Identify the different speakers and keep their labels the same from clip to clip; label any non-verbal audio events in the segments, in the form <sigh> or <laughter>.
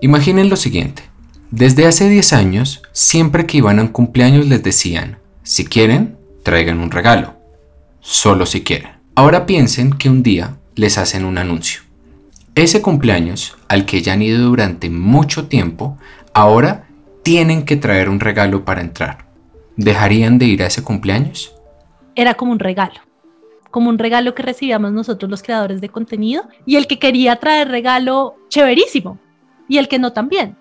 Speaker 1: Imaginen lo siguiente. Desde hace 10 años, siempre que iban a un cumpleaños les decían, si quieren, traigan un regalo. Solo si quieren. Ahora piensen que un día les hacen un anuncio. Ese cumpleaños, al que ya han ido durante mucho tiempo, ahora tienen que traer un regalo para entrar. ¿Dejarían de ir a ese cumpleaños?
Speaker 2: Era como un regalo, como un regalo que recibíamos nosotros los creadores de contenido y el que quería traer regalo, chéverísimo, y el que no también.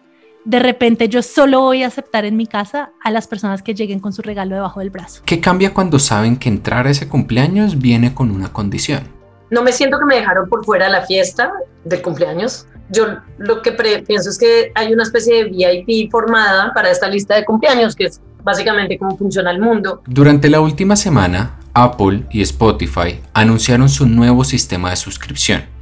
Speaker 2: De repente yo solo voy a aceptar en mi casa a las personas que lleguen con su regalo debajo del brazo.
Speaker 1: ¿Qué cambia cuando saben que entrar a ese cumpleaños viene con una condición?
Speaker 3: No me siento que me dejaron por fuera de la fiesta de cumpleaños. Yo lo que pienso es que hay una especie de VIP formada para esta lista de cumpleaños, que es básicamente cómo funciona el mundo.
Speaker 1: Durante la última semana, Apple y Spotify anunciaron su nuevo sistema de suscripción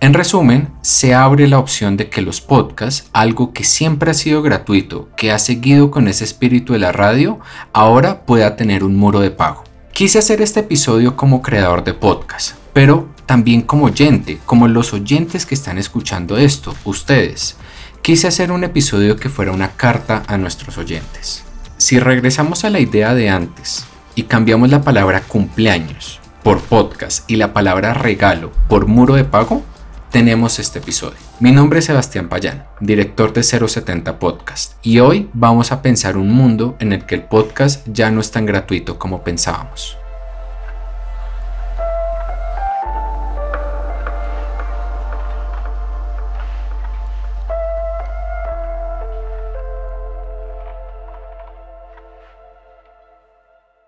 Speaker 1: en resumen, se abre la opción de que los podcasts, algo que siempre ha sido gratuito, que ha seguido con ese espíritu de la radio, ahora pueda tener un muro de pago. Quise hacer este episodio como creador de podcast, pero también como oyente, como los oyentes que están escuchando esto, ustedes. Quise hacer un episodio que fuera una carta a nuestros oyentes. Si regresamos a la idea de antes y cambiamos la palabra cumpleaños por podcast y la palabra regalo por muro de pago, tenemos este episodio. Mi nombre es Sebastián Payán, director de 070 Podcast, y hoy vamos a pensar un mundo en el que el podcast ya no es tan gratuito como pensábamos.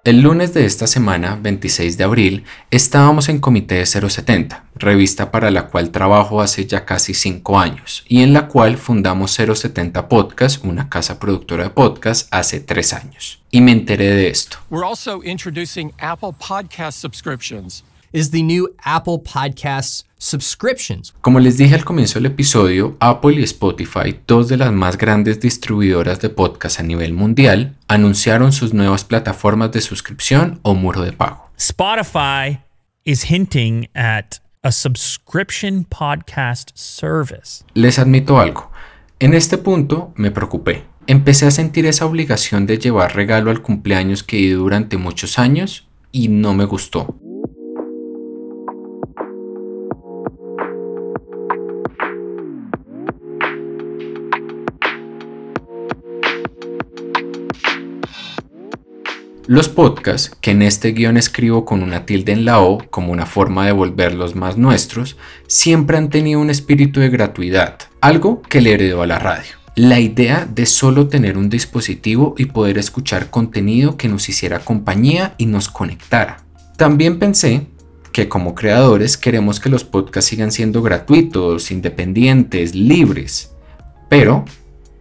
Speaker 1: El lunes de esta semana, 26 de abril, estábamos en Comité de 070, revista para la cual trabajo hace ya casi 5 años y en la cual fundamos 070 Podcast, una casa productora de podcast, hace 3 años. Y me enteré de esto.
Speaker 4: We're also introducing Apple Podcast subscriptions.
Speaker 5: Is the new Apple Podcasts subscriptions.
Speaker 1: Como les dije al comienzo del episodio, Apple y Spotify, dos de las más grandes distribuidoras de podcast a nivel mundial, anunciaron sus nuevas plataformas de suscripción o muro de pago.
Speaker 6: Spotify is hinting at a subscription podcast service.
Speaker 1: Les admito algo. En este punto me preocupé. Empecé a sentir esa obligación de llevar regalo al cumpleaños que di durante muchos años y no me gustó. Los podcasts, que en este guion escribo con una tilde en la O como una forma de volverlos más nuestros, siempre han tenido un espíritu de gratuidad, algo que le heredó a la radio. La idea de solo tener un dispositivo y poder escuchar contenido que nos hiciera compañía y nos conectara. También pensé que como creadores queremos que los podcasts sigan siendo gratuitos, independientes, libres, pero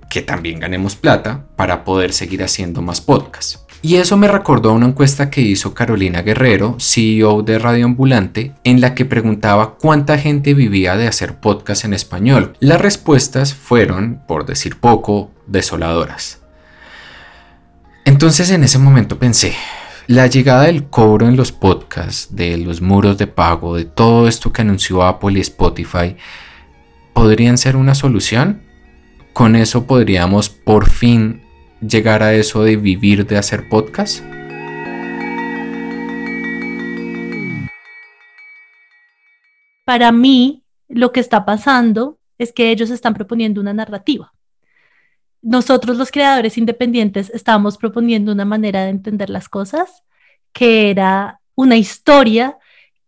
Speaker 1: que también ganemos plata para poder seguir haciendo más podcasts. Y eso me recordó a una encuesta que hizo Carolina Guerrero, CEO de Radio Ambulante, en la que preguntaba cuánta gente vivía de hacer podcast en español. Las respuestas fueron, por decir poco, desoladoras. Entonces en ese momento pensé, la llegada del cobro en los podcasts, de los muros de pago, de todo esto que anunció Apple y Spotify, ¿podrían ser una solución? Con eso podríamos por fin llegar a eso de vivir de hacer podcast?
Speaker 2: Para mí, lo que está pasando es que ellos están proponiendo una narrativa. Nosotros los creadores independientes estábamos proponiendo una manera de entender las cosas que era una historia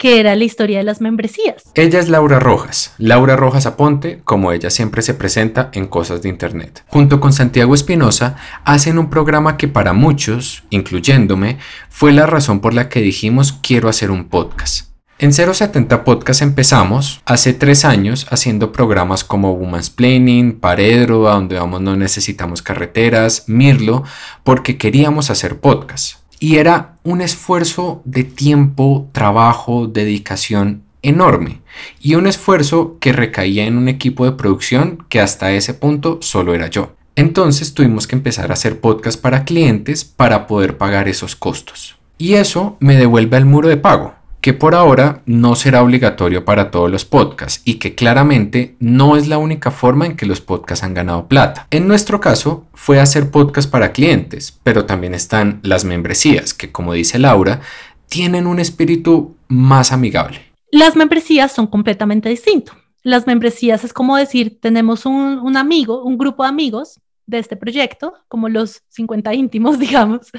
Speaker 2: que era la historia de las membresías.
Speaker 1: Ella es Laura Rojas, Laura Rojas Aponte, como ella siempre se presenta en Cosas de Internet. Junto con Santiago Espinosa, hacen un programa que para muchos, incluyéndome, fue la razón por la que dijimos quiero hacer un podcast. En 070 Podcast empezamos hace tres años haciendo programas como Woman's Planning, Paredro, a donde vamos no necesitamos carreteras, Mirlo, porque queríamos hacer podcast. Y era un esfuerzo de tiempo, trabajo, dedicación enorme. Y un esfuerzo que recaía en un equipo de producción que hasta ese punto solo era yo. Entonces tuvimos que empezar a hacer podcast para clientes para poder pagar esos costos. Y eso me devuelve al muro de pago. Que por ahora no será obligatorio para todos los podcasts y que claramente no es la única forma en que los podcasts han ganado plata. En nuestro caso fue hacer podcast para clientes, pero también están las membresías, que como dice Laura, tienen un espíritu más amigable.
Speaker 2: Las membresías son completamente distintos. Las membresías es como decir, tenemos un, un amigo, un grupo de amigos de este proyecto, como los 50 íntimos, <laughs> digamos,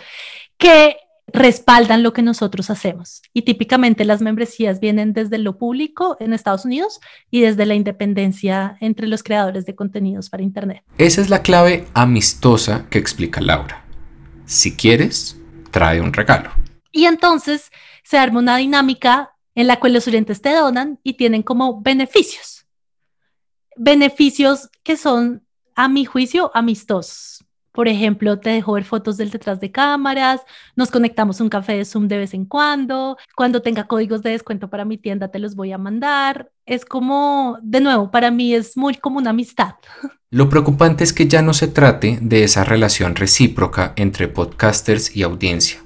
Speaker 2: que respaldan lo que nosotros hacemos. Y típicamente las membresías vienen desde lo público en Estados Unidos y desde la independencia entre los creadores de contenidos para Internet.
Speaker 1: Esa es la clave amistosa que explica Laura. Si quieres, trae un regalo.
Speaker 2: Y entonces se arma una dinámica en la cual los oyentes te donan y tienen como beneficios. Beneficios que son, a mi juicio, amistosos. Por ejemplo, te dejo ver fotos del detrás de cámaras, nos conectamos un café de Zoom de vez en cuando, cuando tenga códigos de descuento para mi tienda te los voy a mandar. Es como, de nuevo, para mí es muy como una amistad. <laughs>
Speaker 1: Lo preocupante es que ya no se trate de esa relación recíproca entre podcasters y audiencia.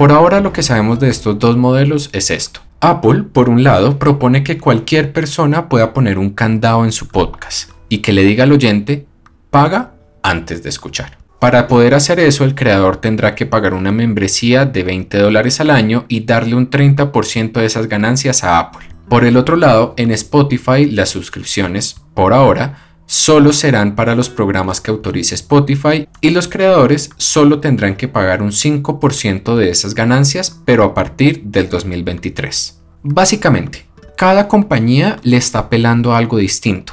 Speaker 1: Por ahora lo que sabemos de estos dos modelos es esto. Apple, por un lado, propone que cualquier persona pueda poner un candado en su podcast y que le diga al oyente, paga antes de escuchar. Para poder hacer eso, el creador tendrá que pagar una membresía de 20 dólares al año y darle un 30% de esas ganancias a Apple. Por el otro lado, en Spotify las suscripciones, por ahora, solo serán para los programas que autorice Spotify y los creadores solo tendrán que pagar un 5% de esas ganancias, pero a partir del 2023. Básicamente, cada compañía le está apelando a algo distinto.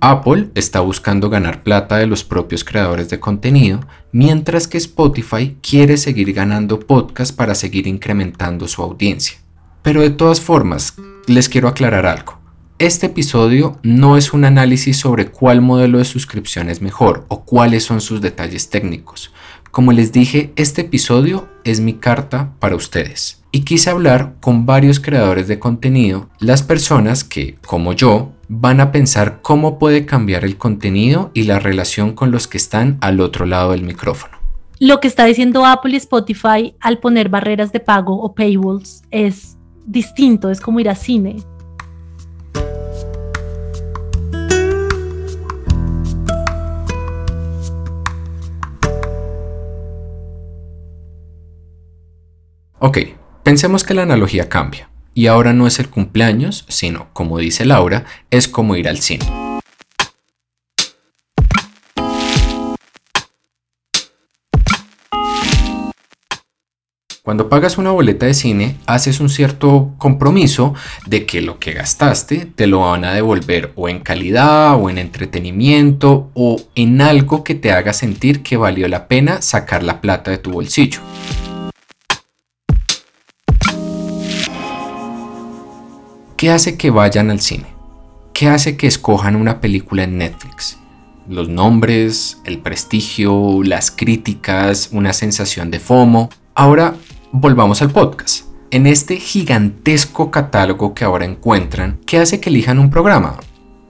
Speaker 1: Apple está buscando ganar plata de los propios creadores de contenido, mientras que Spotify quiere seguir ganando podcasts para seguir incrementando su audiencia. Pero de todas formas, les quiero aclarar algo. Este episodio no es un análisis sobre cuál modelo de suscripción es mejor o cuáles son sus detalles técnicos. Como les dije, este episodio es mi carta para ustedes. Y quise hablar con varios creadores de contenido, las personas que, como yo, van a pensar cómo puede cambiar el contenido y la relación con los que están al otro lado del micrófono.
Speaker 2: Lo que está diciendo Apple y Spotify al poner barreras de pago o paywalls es distinto, es como ir a cine.
Speaker 1: Ok, pensemos que la analogía cambia y ahora no es el cumpleaños, sino, como dice Laura, es como ir al cine. Cuando pagas una boleta de cine, haces un cierto compromiso de que lo que gastaste te lo van a devolver o en calidad o en entretenimiento o en algo que te haga sentir que valió la pena sacar la plata de tu bolsillo. ¿Qué hace que vayan al cine? ¿Qué hace que escojan una película en Netflix? Los nombres, el prestigio, las críticas, una sensación de FOMO. Ahora volvamos al podcast. En este gigantesco catálogo que ahora encuentran, ¿qué hace que elijan un programa?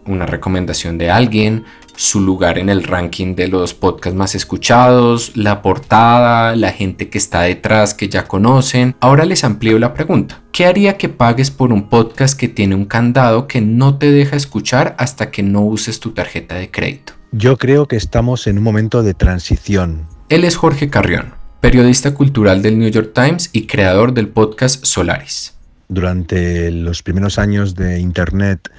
Speaker 1: Una recomendación de alguien, su lugar en el ranking de los podcasts más escuchados, la portada, la gente que está detrás que ya conocen. Ahora les amplío la pregunta. ¿Qué haría que pagues por un podcast que tiene un candado que no te deja escuchar hasta que no uses tu tarjeta de crédito?
Speaker 7: Yo creo que estamos en un momento de transición.
Speaker 1: Él es Jorge Carrión, periodista cultural del New York Times y creador del podcast Solaris.
Speaker 7: Durante los primeros años de Internet,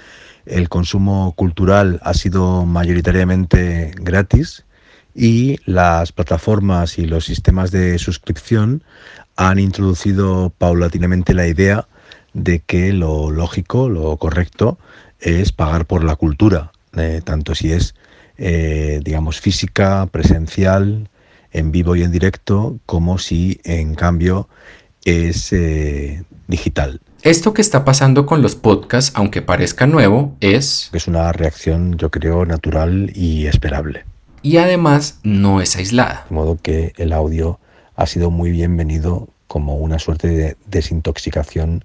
Speaker 7: el consumo cultural ha sido mayoritariamente gratis y las plataformas y los sistemas de suscripción han introducido paulatinamente la idea de que lo lógico, lo correcto, es pagar por la cultura, eh, tanto si es, eh, digamos, física, presencial, en vivo y en directo, como si en cambio es eh, digital.
Speaker 1: Esto que está pasando con los podcasts, aunque parezca nuevo, es...
Speaker 7: Es una reacción, yo creo, natural y esperable.
Speaker 1: Y además no es aislada.
Speaker 7: De modo que el audio ha sido muy bienvenido como una suerte de desintoxicación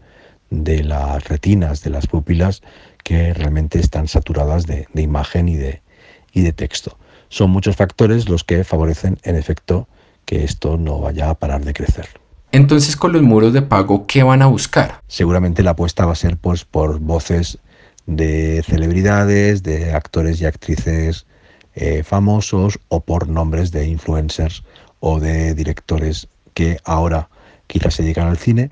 Speaker 7: de las retinas, de las pupilas, que realmente están saturadas de, de imagen y de, y de texto. Son muchos factores los que favorecen, en efecto, que esto no vaya a parar de crecer.
Speaker 1: Entonces, con los muros de pago, ¿qué van a buscar?
Speaker 7: Seguramente la apuesta va a ser pues, por voces de celebridades, de actores y actrices eh, famosos o por nombres de influencers o de directores que ahora quizás se llegan al cine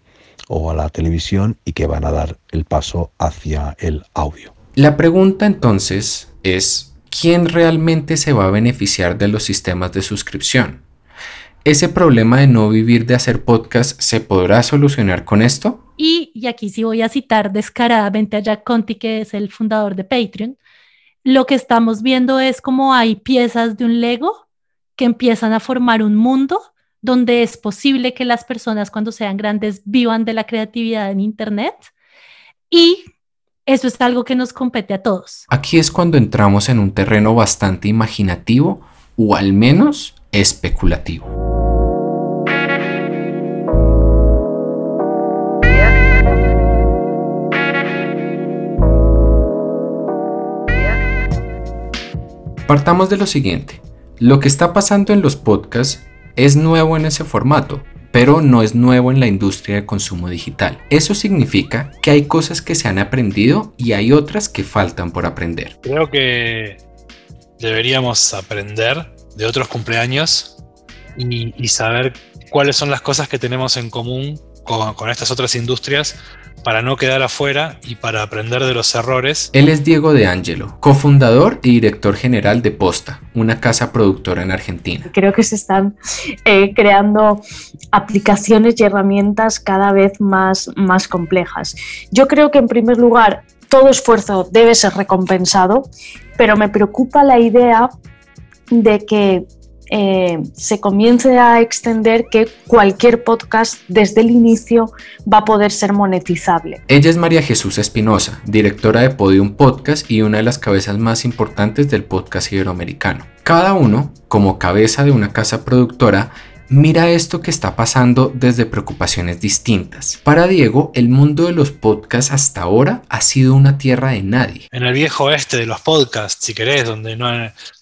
Speaker 7: o a la televisión y que van a dar el paso hacia el audio.
Speaker 1: La pregunta entonces es, ¿quién realmente se va a beneficiar de los sistemas de suscripción? ¿Ese problema de no vivir de hacer podcast se podrá solucionar con esto?
Speaker 2: Y, y aquí sí voy a citar descaradamente a Jack Conti, que es el fundador de Patreon. Lo que estamos viendo es como hay piezas de un Lego que empiezan a formar un mundo donde es posible que las personas cuando sean grandes vivan de la creatividad en Internet. Y eso es algo que nos compete a todos.
Speaker 1: Aquí es cuando entramos en un terreno bastante imaginativo o al menos especulativo. Partamos de lo siguiente. Lo que está pasando en los podcasts es nuevo en ese formato, pero no es nuevo en la industria de consumo digital. Eso significa que hay cosas que se han aprendido y hay otras que faltan por aprender.
Speaker 8: Creo que deberíamos aprender de otros cumpleaños y, y saber cuáles son las cosas que tenemos en común con, con estas otras industrias para no quedar afuera y para aprender de los errores.
Speaker 1: Él es Diego De Angelo, cofundador y director general de Posta, una casa productora en Argentina.
Speaker 9: Creo que se están eh, creando aplicaciones y herramientas cada vez más, más complejas. Yo creo que en primer lugar todo esfuerzo debe ser recompensado, pero me preocupa la idea de que eh, se comience a extender que cualquier podcast desde el inicio va a poder ser monetizable.
Speaker 1: Ella es María Jesús Espinosa, directora de Podium Podcast y una de las cabezas más importantes del podcast iberoamericano. Cada uno, como cabeza de una casa productora, Mira esto que está pasando desde preocupaciones distintas. Para Diego, el mundo de los podcasts hasta ahora ha sido una tierra de nadie.
Speaker 8: En el viejo este de los podcasts, si querés, donde no,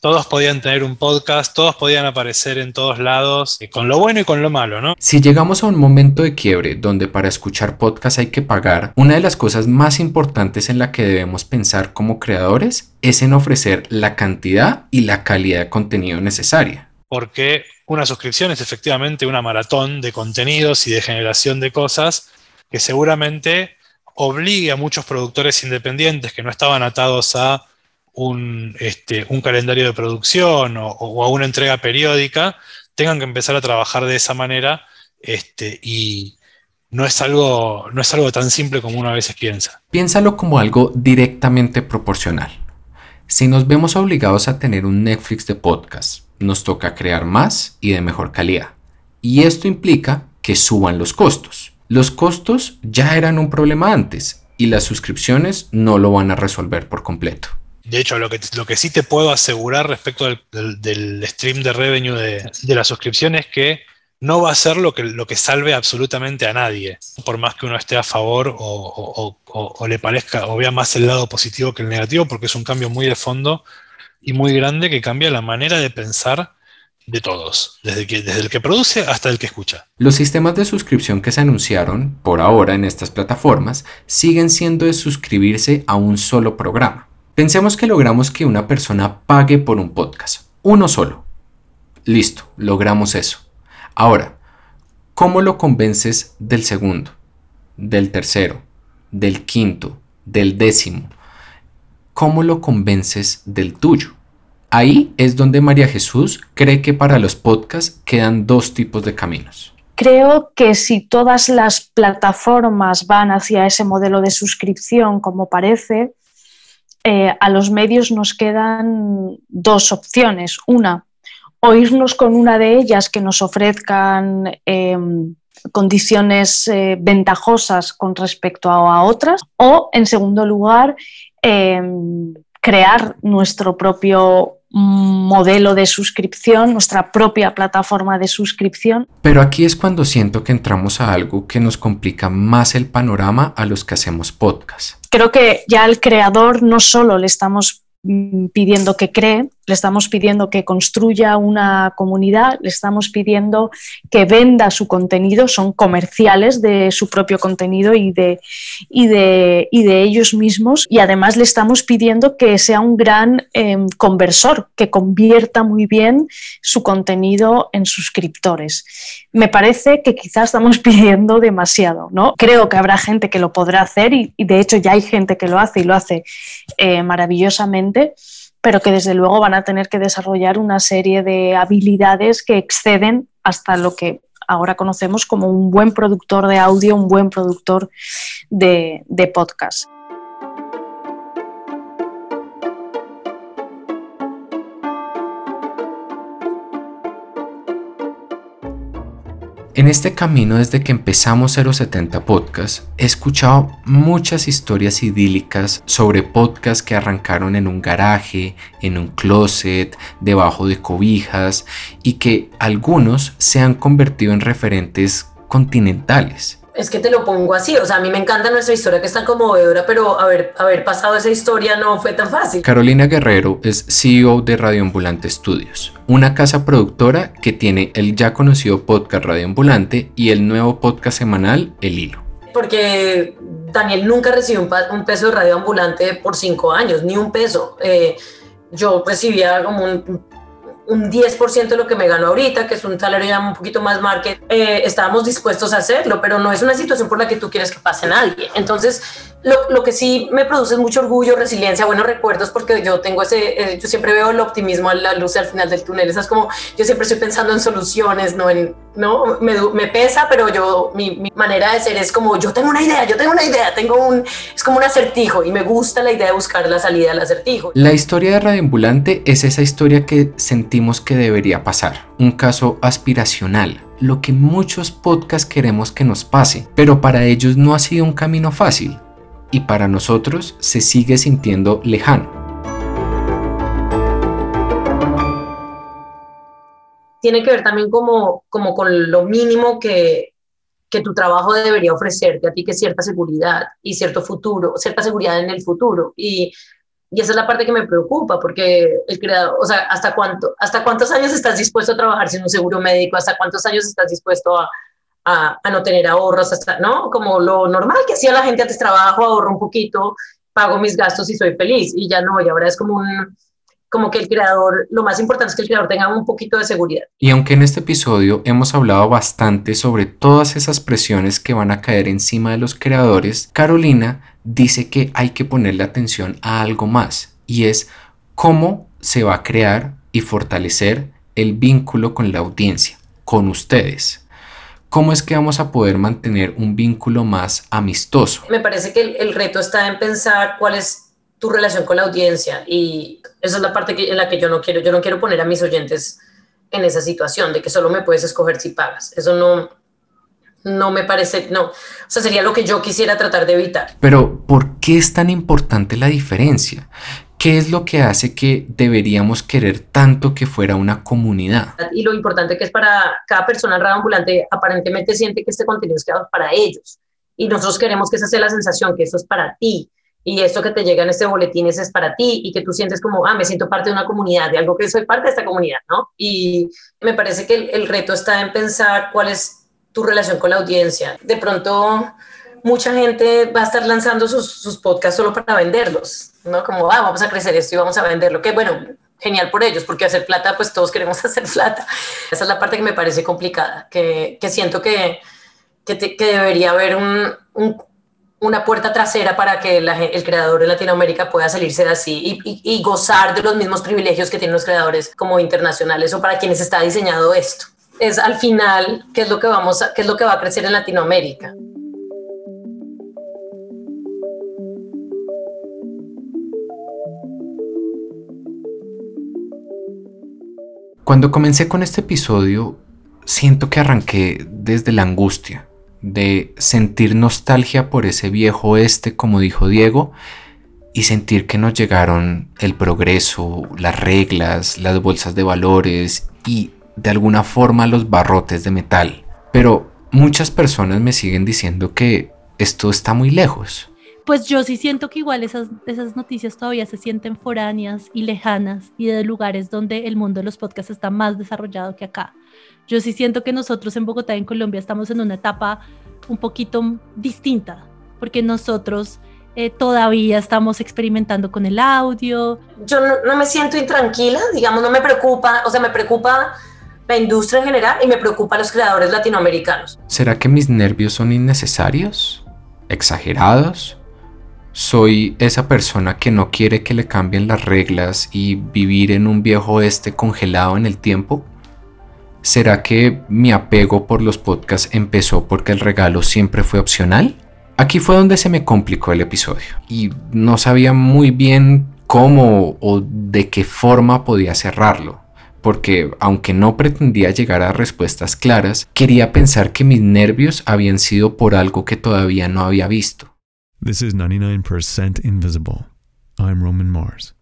Speaker 8: todos podían tener un podcast, todos podían aparecer en todos lados, con lo bueno y con lo malo, ¿no?
Speaker 1: Si llegamos a un momento de quiebre donde para escuchar podcasts hay que pagar, una de las cosas más importantes en la que debemos pensar como creadores es en ofrecer la cantidad y la calidad de contenido necesaria.
Speaker 8: Porque una suscripción es efectivamente una maratón de contenidos y de generación de cosas que seguramente obligue a muchos productores independientes que no estaban atados a un, este, calendario de producción o, o, a una entrega periódica, tengan que empezar a trabajar de esa manera este, y no es, algo, no es algo tan simple como uno a veces piensa.
Speaker 1: Piénsalo como algo directamente proporcional. Si nos vemos obligados a tener un Netflix de podcast, nos toca crear más y de mejor calidad. Y esto implica que suban los costos. Los costos ya eran un problema antes y las suscripciones no lo van a resolver por completo.
Speaker 8: De hecho, lo que, lo que sí te puedo asegurar respecto del, stream de revenue de, de, la suscripción es que no va a ser lo que, lo que salve absolutamente a nadie, por más que uno esté a favor o le parezca o vea más el lado positivo que el negativo, porque es un cambio muy de fondo y muy grande que cambia la manera de pensar de todos, desde, que, desde el que produce hasta el que escucha.
Speaker 1: Los sistemas de suscripción que se anunciaron por ahora en estas plataformas siguen siendo de suscribirse a un solo programa. Pensemos que logramos que una persona pague por un podcast, uno solo. Listo, logramos eso. Ahora, ¿cómo lo convences del segundo, del tercero, del quinto, del décimo? ¿Cómo lo convences del tuyo? Ahí es donde María Jesús cree que para los podcasts quedan dos tipos de caminos.
Speaker 9: Creo que si todas las plataformas van hacia ese modelo de suscripción, como parece, eh, a los medios nos quedan dos opciones. Una, o irnos con una de ellas que nos ofrezcan eh, condiciones eh, ventajosas con respecto a, otras, o en segundo lugar, eh, crear nuestro propio modelo de suscripción, nuestra propia plataforma de suscripción.
Speaker 1: Pero aquí es cuando siento que entramos a algo que nos complica más el panorama a los que hacemos podcast.
Speaker 9: Creo que ya al creador no solo le estamos Mm, pidiendo que cree, le estamos pidiendo que construya una comunidad, le estamos pidiendo que venda su contenido, son comerciales de su propio contenido y de, y de, y de ellos mismos. Y además le estamos pidiendo que sea un gran em, conversor, que convierta muy bien su contenido en suscriptores. Me parece que quizás estamos <laughs> pidiendo demasiado, ¿no? Creo que habrá gente que lo podrá hacer y, de hecho ya hay gente que lo hace y lo hace eh, maravillosamente pero que desde luego van a tener que desarrollar una serie de habilidades que exceden hasta lo que ahora conocemos como un buen productor de audio, un buen productor de, podcast.
Speaker 1: En este camino desde que empezamos 070 Podcast, he escuchado muchas historias idílicas sobre podcasts que arrancaron en un garaje, en un closet, debajo de cobijas y que algunos se han convertido en referentes continentales
Speaker 3: es que te lo pongo así, o sea, a mí me encanta nuestra historia que es tan conmovedora, pero haber, haber pasado esa historia no fue tan fácil.
Speaker 1: Carolina Guerrero es CEO de Radioambulante Studios, una casa productora que tiene el ya conocido podcast Radioambulante y el nuevo podcast semanal El Hilo.
Speaker 3: Porque Daniel nunca recibió un, peso de Radioambulante por cinco años, ni un peso. Eh, yo recibía como un un 10% de lo que me gano ahorita, que es un salario ya un poquito más market, eh, estábamos dispuestos a hacerlo, pero no es una situación por la que tú quieres que pase nadie. Entonces, lo, lo, que sí me produce es mucho orgullo, resiliencia, buenos recuerdos, porque yo tengo ese, eh, yo siempre veo el optimismo la luz al final del túnel. Esa es como, yo siempre estoy pensando en soluciones, no en, no, me, me pesa, pero yo, mi, mi, manera de ser es como, yo tengo una idea, yo tengo una idea, tengo un, es como un acertijo y me gusta la idea de buscar la salida al acertijo.
Speaker 1: La historia de Radioambulante es esa historia que sentimos que debería pasar, un caso aspiracional, lo que muchos podcasts queremos que nos pase, pero para ellos no ha sido un camino fácil y para nosotros se sigue sintiendo lejano.
Speaker 3: Tiene que ver también como, como con lo mínimo que, que tu trabajo debería ofrecerte a ti, que cierta seguridad y cierto futuro, cierta seguridad en el futuro. Y, y esa es la parte que me preocupa, porque el creador, o sea, ¿hasta, cuánto, ¿hasta cuántos años estás dispuesto a trabajar sin un seguro médico? ¿Hasta cuántos años estás dispuesto a, a, no tener ahorros, hasta, ¿no? Como lo normal que hacía la gente antes, trabajo, ahorro un poquito, pago mis gastos y soy feliz. Y ya no, y ahora es como un, como que el creador, lo más importante es que el creador tenga un poquito de seguridad.
Speaker 1: Y aunque en este episodio hemos hablado bastante sobre todas esas presiones que van a caer encima de los creadores, Carolina dice que hay que ponerle atención a algo más y es cómo se va a crear y fortalecer el vínculo con la audiencia, con ustedes. ¿Cómo es que vamos a poder mantener un vínculo más amistoso?
Speaker 3: Me parece que el, reto está en pensar cuál es tu relación con la audiencia y esa es la parte en la que yo no quiero, yo no quiero poner a mis oyentes en esa situación de que solo me puedes escoger si pagas. Eso no, no me parece, no, o sea, sería lo que yo quisiera tratar de evitar.
Speaker 1: Pero, ¿por qué es tan importante la diferencia? ¿Qué es lo que hace que deberíamos querer tanto que fuera una comunidad?
Speaker 3: Y lo importante que es para cada persona ambulante, aparentemente siente que este contenido es creado para ellos. Y nosotros queremos que esa sea la sensación, que eso es para ti. Y esto que te llega en este boletín es para ti y que tú sientes como, ah, me siento parte de una comunidad, de algo que soy parte de esta comunidad, ¿no? Y me parece que el reto está en pensar cuál es tu relación con la audiencia. De pronto mucha gente va a estar lanzando sus, podcasts solo para venderlos, ¿no? Como, ah, vamos a crecer esto y vamos a venderlo, que bueno, genial por ellos, porque hacer plata, pues todos queremos <laughs> hacer plata. Esa es la parte que me parece complicada, que, siento que, debería haber un, un, una puerta trasera para que el creador de Latinoamérica pueda salirse de así y, gozar de los mismos privilegios que tienen los creadores como internacionales o para quienes está diseñado esto. Es al final qué es lo que vamos qué es lo que va a crecer en Latinoamérica.
Speaker 1: Cuando comencé con este episodio, siento que arranqué desde la angustia, de sentir nostalgia por ese viejo este, como dijo Diego, y sentir que nos llegaron el progreso, las reglas, las bolsas de valores y de alguna forma los barrotes de metal. Pero muchas personas me siguen diciendo que esto está muy lejos.
Speaker 2: Pues yo sí siento que igual esas, esas noticias todavía se sienten foráneas y lejanas y de lugares donde el mundo de los podcasts está más desarrollado que acá. Yo sí siento que nosotros en Bogotá y en Colombia estamos en una etapa un poquito distinta, porque nosotros eh, todavía estamos experimentando con el audio.
Speaker 3: Yo no, no me siento intranquila, digamos, no me preocupa, o sea, me preocupa la industria en general y me preocupa los creadores latinoamericanos.
Speaker 1: ¿Será que mis nervios son innecesarios? ¿Exagerados? ¿Soy esa persona que no quiere que le cambien las reglas y vivir en un viejo este congelado en el tiempo? ¿Será que mi apego por los podcasts empezó porque el regalo siempre fue opcional? Aquí fue donde se me complicó el episodio y no sabía muy bien cómo o de qué forma podía cerrarlo porque aunque no pretendía llegar a respuestas claras, quería pensar que mis nervios habían sido por algo que todavía no había visto.
Speaker 10: This is 99% Invisible. I'm Roman Mars.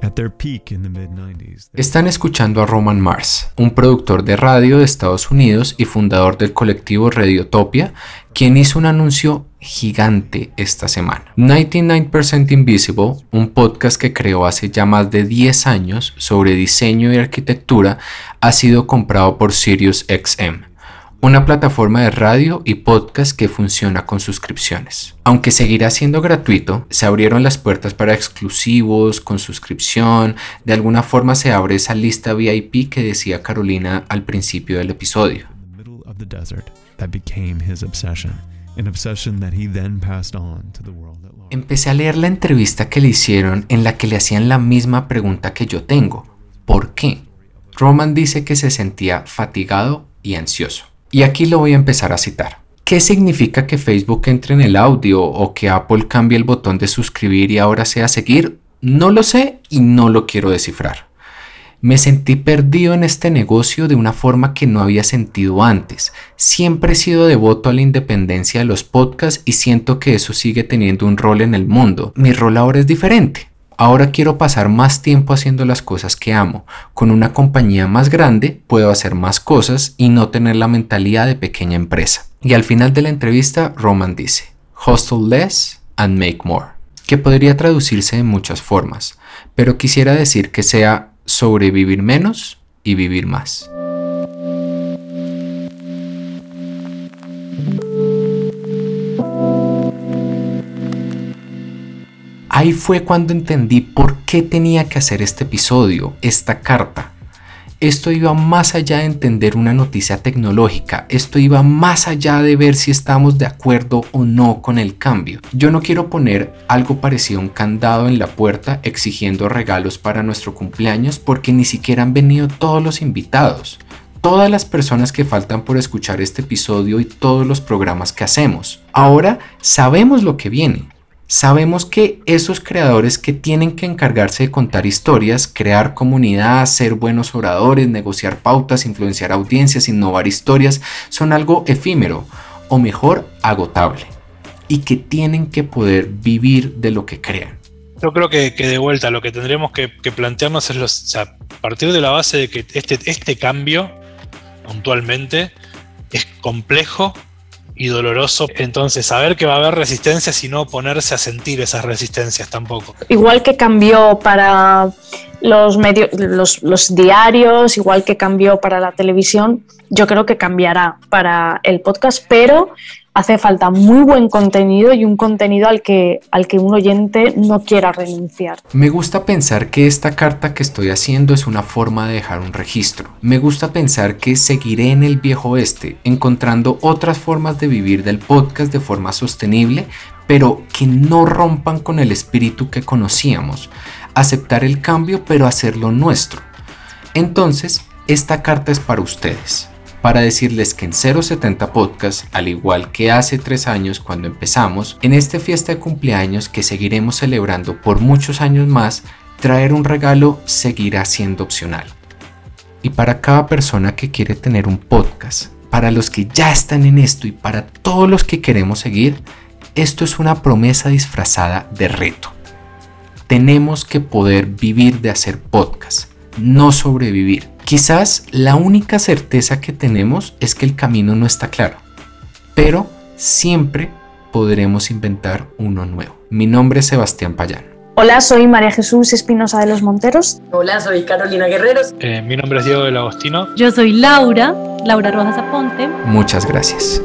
Speaker 10: At their peak in the mid-90s,
Speaker 1: Están escuchando a Roman Mars, un productor de radio de Estados Unidos y fundador del colectivo Radiotopia, quien hizo un anuncio gigante esta semana. 99% Invisible, un podcast que creó hace ya más de 10 años sobre diseño y arquitectura, ha sido comprado por SiriusXM, una plataforma de radio y podcast que funciona con suscripciones. Aunque seguirá siendo gratuito, se abrieron las puertas para exclusivos, con suscripción, de alguna forma se abre esa lista VIP que decía Carolina al principio del episodio. Empecé a leer la entrevista que le hicieron en la que le hacían la misma pregunta que yo tengo. ¿Por qué? Roman dice que se sentía fatigado y ansioso. Y aquí lo voy a empezar a citar. ¿Qué significa que Facebook entre en el audio o que Apple cambie el botón de suscribir y ahora sea seguir? No lo sé y no lo quiero descifrar. Me sentí perdido en este negocio de una forma que no había sentido antes. Siempre he sido devoto a la independencia de los podcasts y siento que eso sigue teniendo un rol en el mundo. Mi rol ahora es diferente. Ahora quiero pasar más tiempo haciendo las cosas que amo. Con una compañía más grande puedo hacer más cosas y no tener la mentalidad de pequeña empresa. Y al final de la entrevista, Roman dice, Hustle less and make more, que podría traducirse de muchas formas, pero quisiera decir que sea sobrevivir menos y vivir más. Ahí fue cuando entendí por qué tenía que hacer este episodio, esta carta. Esto iba más allá de entender una noticia tecnológica, esto iba más allá de ver si estamos de acuerdo o no con el cambio. Yo no quiero poner algo parecido a un candado en la puerta exigiendo regalos para nuestro cumpleaños porque ni siquiera han venido todos los invitados, todas las personas que faltan por escuchar este episodio y todos los programas que hacemos. Ahora sabemos lo que viene. Sabemos que esos creadores que tienen que encargarse de contar historias, crear comunidad, ser buenos oradores, negociar pautas, influenciar audiencias, innovar historias, son algo efímero o mejor agotable y que tienen que poder vivir de lo que crean.
Speaker 8: Yo creo que, de vuelta lo que tendremos que, plantearnos es los, sea, a partir de la base de que este, este cambio, puntualmente, es complejo y doloroso. Entonces, saber que va a haber resistencias y no ponerse a sentir esas resistencias tampoco.
Speaker 9: Igual que cambió para los medios, los, los diarios, igual que cambió para la televisión, yo creo que cambiará para el podcast, pero hace falta muy buen contenido y un contenido al que, al que un oyente no quiera renunciar.
Speaker 1: Me gusta pensar que esta carta que estoy haciendo es una forma de dejar un registro. Me gusta pensar que seguiré en el viejo oeste, encontrando otras formas de vivir del podcast de forma sostenible, pero que no rompan con el espíritu que conocíamos. Aceptar el cambio, pero hacerlo nuestro. Entonces, esta carta es para ustedes para decirles que en 070 Podcast, al igual que hace tres años cuando empezamos, en esta fiesta de cumpleaños que seguiremos celebrando por muchos años más, traer un regalo seguirá siendo opcional. Y para cada persona que quiere tener un podcast, para los que ya están en esto y para todos los que queremos seguir, Esto es una promesa disfrazada de reto. Tenemos que poder vivir de hacer podcast, no sobrevivir. Quizás la única certeza que tenemos es que el camino no está claro, pero siempre podremos inventar uno nuevo. Mi nombre es Sebastián Payán.
Speaker 9: Hola, soy María Jesús Espinosa de los Monteros.
Speaker 3: Hola, soy Carolina Guerreros.
Speaker 8: Eh, mi nombre es Diego del Agostino.
Speaker 2: Yo soy Laura, Laura Rojas Aponte.
Speaker 1: Muchas gracias.